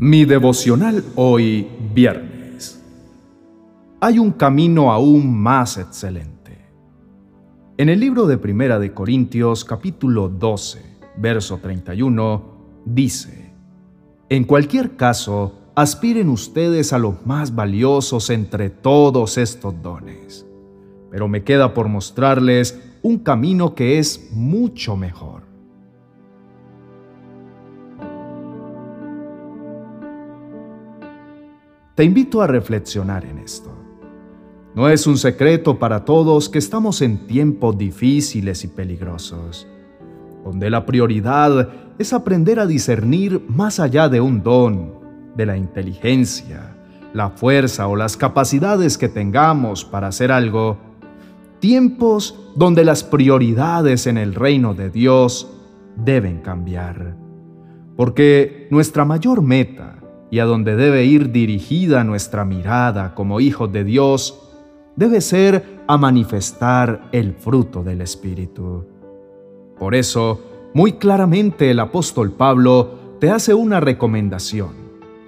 Mi devocional hoy viernes. Hay un camino aún más excelente. En el libro de Primera de Corintios capítulo 12, verso 31, dice, En cualquier caso, aspiren ustedes a los más valiosos entre todos estos dones. Pero me queda por mostrarles un camino que es mucho mejor. Te invito a reflexionar en esto. No es un secreto para todos que estamos en tiempos difíciles y peligrosos, donde la prioridad es aprender a discernir más allá de un don, de la inteligencia, la fuerza o las capacidades que tengamos para hacer algo, tiempos donde las prioridades en el reino de Dios deben cambiar. Porque nuestra mayor meta y a donde debe ir dirigida nuestra mirada como hijos de Dios, debe ser a manifestar el fruto del Espíritu. Por eso, muy claramente el apóstol Pablo te hace una recomendación.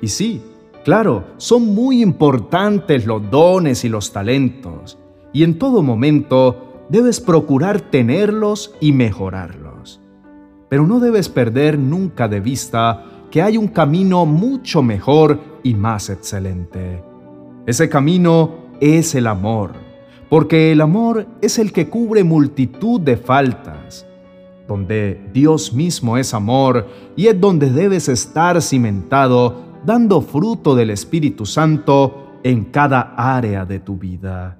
Y sí, claro, son muy importantes los dones y los talentos, y en todo momento debes procurar tenerlos y mejorarlos. Pero no debes perder nunca de vista que hay un camino mucho mejor y más excelente. Ese camino es el amor, porque el amor es el que cubre multitud de faltas, donde Dios mismo es amor y es donde debes estar cimentado dando fruto del Espíritu Santo en cada área de tu vida.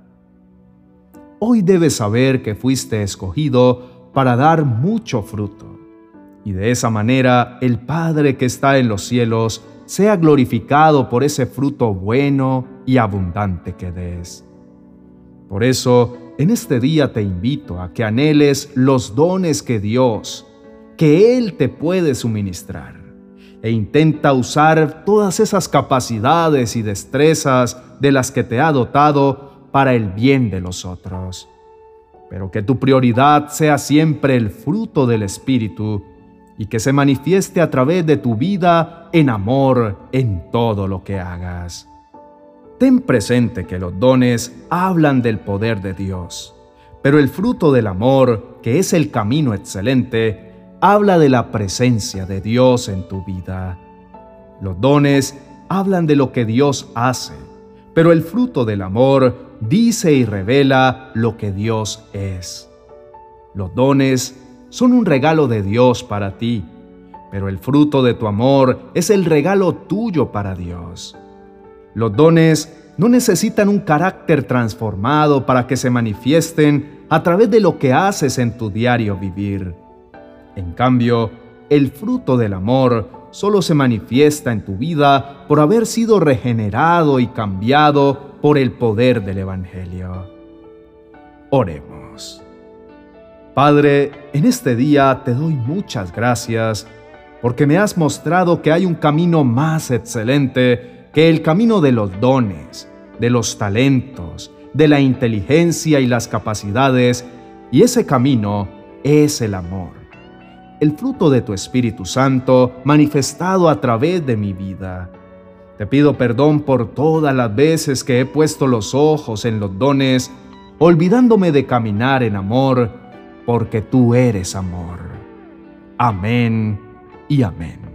Hoy debes saber que fuiste escogido para dar mucho fruto y de esa manera el Padre que está en los cielos sea glorificado por ese fruto bueno y abundante que des. Por eso, en este día te invito a que anheles los dones que Dios, que Él te puede suministrar, e intenta usar todas esas capacidades y destrezas de las que te ha dotado para el bien de los otros. Pero que tu prioridad sea siempre el fruto del Espíritu y que se manifieste a través de tu vida en amor en todo lo que hagas. Ten presente que los dones hablan del poder de Dios, pero el fruto del amor, que es el camino excelente, habla de la presencia de Dios en tu vida. Los dones hablan de lo que Dios hace, pero el fruto del amor dice y revela lo que Dios es. Los dones son un regalo de Dios para ti, pero el fruto de tu amor es el regalo tuyo para Dios. Los dones no necesitan un carácter transformado para que se manifiesten a través de lo que haces en tu diario vivir. En cambio, el fruto del amor solo se manifiesta en tu vida por haber sido regenerado y cambiado por el poder del Evangelio. Oremos. Padre, en este día te doy muchas gracias porque me has mostrado que hay un camino más excelente que el camino de los dones, de los talentos, de la inteligencia y las capacidades, y ese camino es el amor, el fruto de tu Espíritu Santo manifestado a través de mi vida. Te pido perdón por todas las veces que he puesto los ojos en los dones, olvidándome de caminar en amor, porque tú eres amor. Amén y amén.